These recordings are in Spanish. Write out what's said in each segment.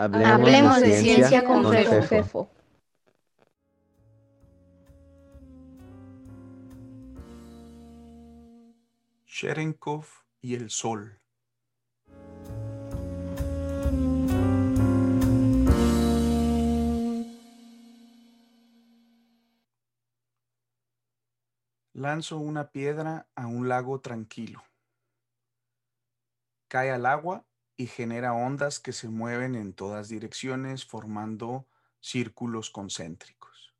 Hablemos, de, ciencia, con, Fefo. Cherenkov y el Sol. Lanzo una piedra a un lago tranquilo. Cae al agua y genera ondas que se mueven en todas direcciones formando círculos concéntricos.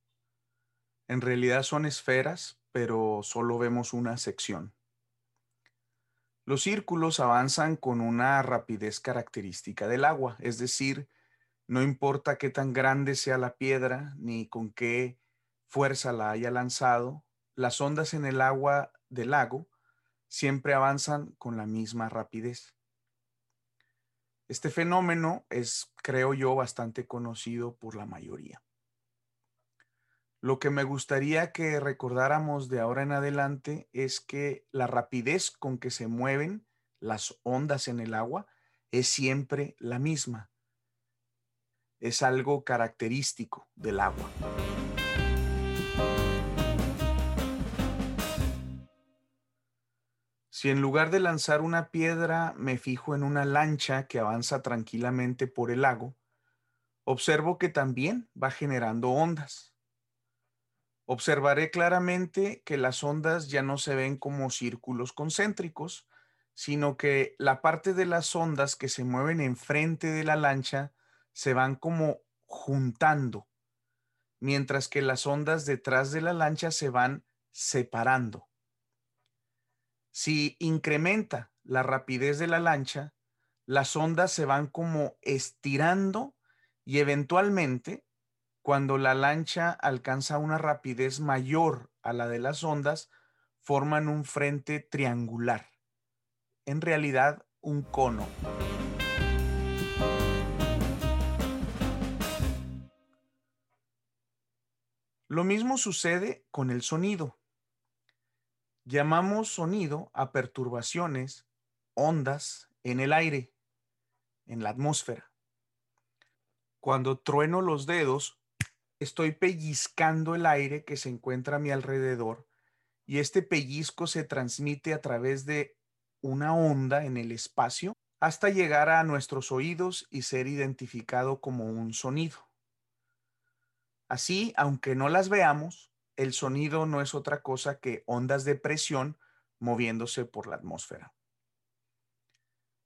En realidad son esferas, pero solo vemos una sección. Los círculos avanzan con una rapidez característica del agua, es decir, no importa qué tan grande sea la piedra ni con qué fuerza la haya lanzado, las ondas en el agua del lago siempre avanzan con la misma rapidez. Este fenómeno es, creo yo, bastante conocido por la mayoría. Lo que me gustaría que recordáramos de ahora en adelante es que la rapidez con que se mueven las ondas en el agua es siempre la misma. Es algo característico del agua. Si en lugar de lanzar una piedra me fijo en una lancha que avanza tranquilamente por el lago, observo que también va generando ondas. Observaré claramente que las ondas ya no se ven como círculos concéntricos, sino que la parte de las ondas que se mueven enfrente de la lancha se van como juntando, mientras que las ondas detrás de la lancha se van separando. Si incrementa la rapidez de la lancha, las ondas se van como estirando y eventualmente, cuando la lancha alcanza una rapidez mayor a la de las ondas, forman un frente triangular. En realidad, un cono. Lo mismo sucede con el sonido. Llamamos sonido a perturbaciones, ondas en el aire, en la atmósfera. Cuando trueno los dedos, estoy pellizcando el aire que se encuentra a mi alrededor y este pellizco se transmite a través de una onda en el espacio hasta llegar a nuestros oídos y ser identificado como un sonido. Así, aunque no las veamos, el sonido no es otra cosa que ondas de presión moviéndose por la atmósfera.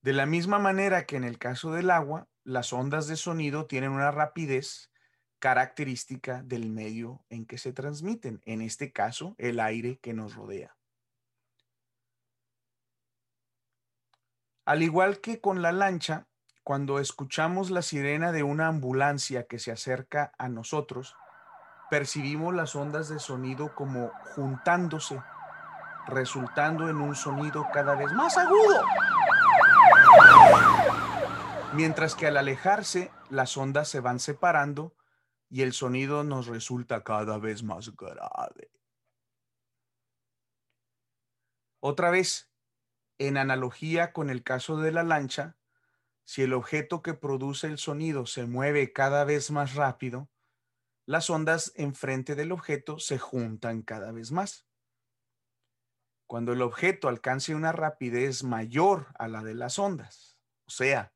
De la misma manera que en el caso del agua, las ondas de sonido tienen una rapidez característica del medio en que se transmiten, en este caso, el aire que nos rodea. Al igual que con la lancha, cuando escuchamos la sirena de una ambulancia que se acerca a nosotros, percibimos las ondas de sonido como juntándose, resultando en un sonido cada vez más agudo. Mientras que al alejarse, las ondas se van separando y el sonido nos resulta cada vez más grave. Otra vez, en analogía con el caso de la lancha, si el objeto que produce el sonido se mueve cada vez más rápido, las ondas enfrente del objeto se juntan cada vez más. Cuando el objeto alcance una rapidez mayor a la de las ondas, o sea,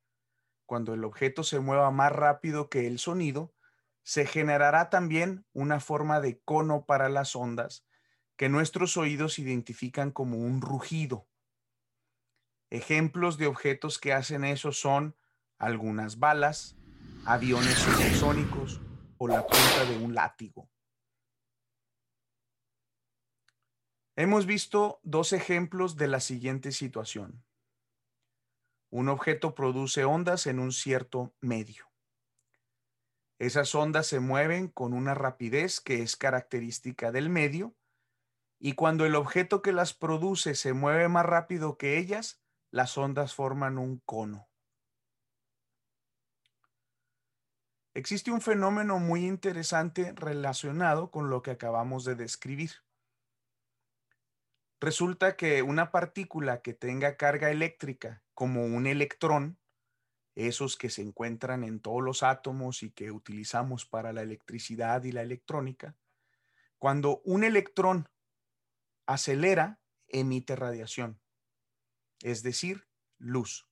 cuando el objeto se mueva más rápido que el sonido, se generará también una forma de cono para las ondas que nuestros oídos identifican como un rugido. Ejemplos de objetos que hacen eso son algunas balas, aviones supersónicos, o la punta de un látigo. Hemos visto dos ejemplos de la siguiente situación. Un objeto produce ondas en un cierto medio. Esas ondas se mueven con una rapidez que es característica del medio y cuando el objeto que las produce se mueve más rápido que ellas, las ondas forman un cono. Existe un fenómeno muy interesante relacionado con lo que acabamos de describir. Resulta que una partícula que tenga carga eléctrica como un electrón esos que se encuentran en todos los átomos y que utilizamos para la electricidad y la electrónica, cuando un electrón acelera, emite radiación, es decir, luz.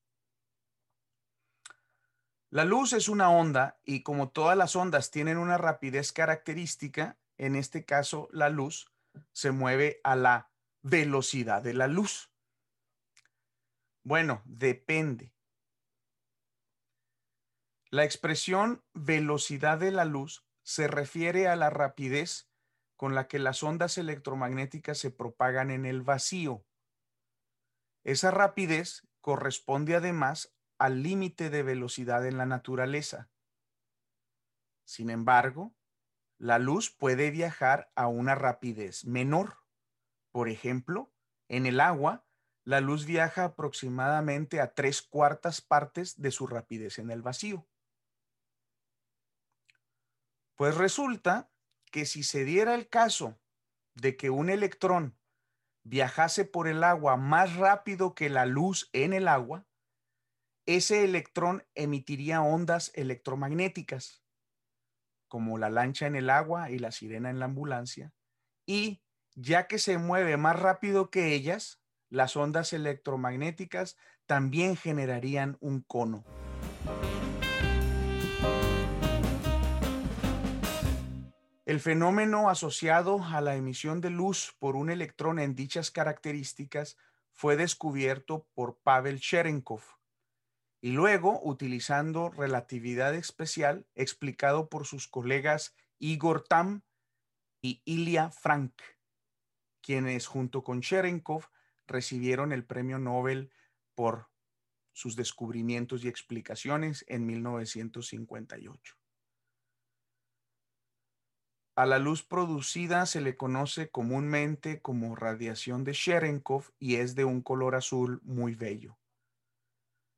La luz es una onda y como todas las ondas tienen una rapidez característica, en este caso la luz se mueve a la velocidad de la luz. Bueno, depende. La expresión velocidad de la luz se refiere a la rapidez con la que las ondas electromagnéticas se propagan en el vacío. Esa rapidez corresponde además al límite de velocidad en la naturaleza. Sin embargo, la luz puede viajar a una rapidez menor. Por ejemplo, en el agua, la luz viaja aproximadamente a tres cuartas partes de su rapidez en el vacío. Pues resulta que si se diera el caso de que un electrón viajase por el agua más rápido que la luz en el agua, ese electrón emitiría ondas electromagnéticas, como la lancha en el agua y la sirena en la ambulancia, y ya que se mueve más rápido que ellas, las ondas electromagnéticas también generarían un cono. El fenómeno asociado a la emisión de luz por un electrón en dichas características fue descubierto por Pavel Cherenkov y luego, utilizando relatividad especial, explicado por sus colegas Igor Tam y Ilya Frank, quienes junto con Cherenkov recibieron el premio Nobel por sus descubrimientos y explicaciones en 1958. A la luz producida se le conoce comúnmente como radiación de Cherenkov y es de un color azul muy bello.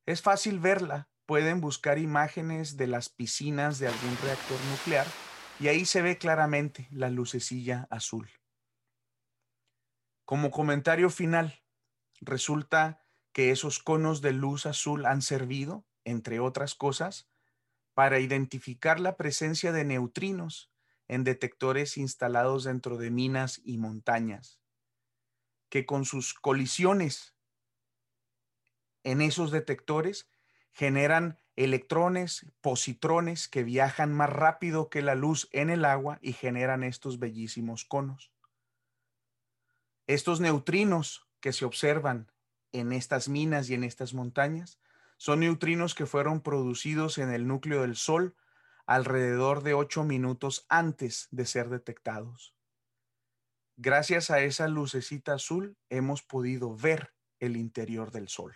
Es fácil verla, pueden buscar imágenes de las piscinas de algún reactor nuclear y ahí se ve claramente la lucecilla azul. Como comentario final, resulta que esos conos de luz azul han servido, entre otras cosas, para identificar la presencia de neutrinos en detectores instalados dentro de minas y montañas, que con sus colisiones en esos detectores generan electrones, positrones que viajan más rápido que la luz en el agua y generan estos bellísimos conos. Estos neutrinos que se observan en estas minas y en estas montañas son neutrinos que fueron producidos en el núcleo del Sol alrededor de ocho minutos antes de ser detectados. Gracias a esa lucecita azul hemos podido ver el interior del Sol.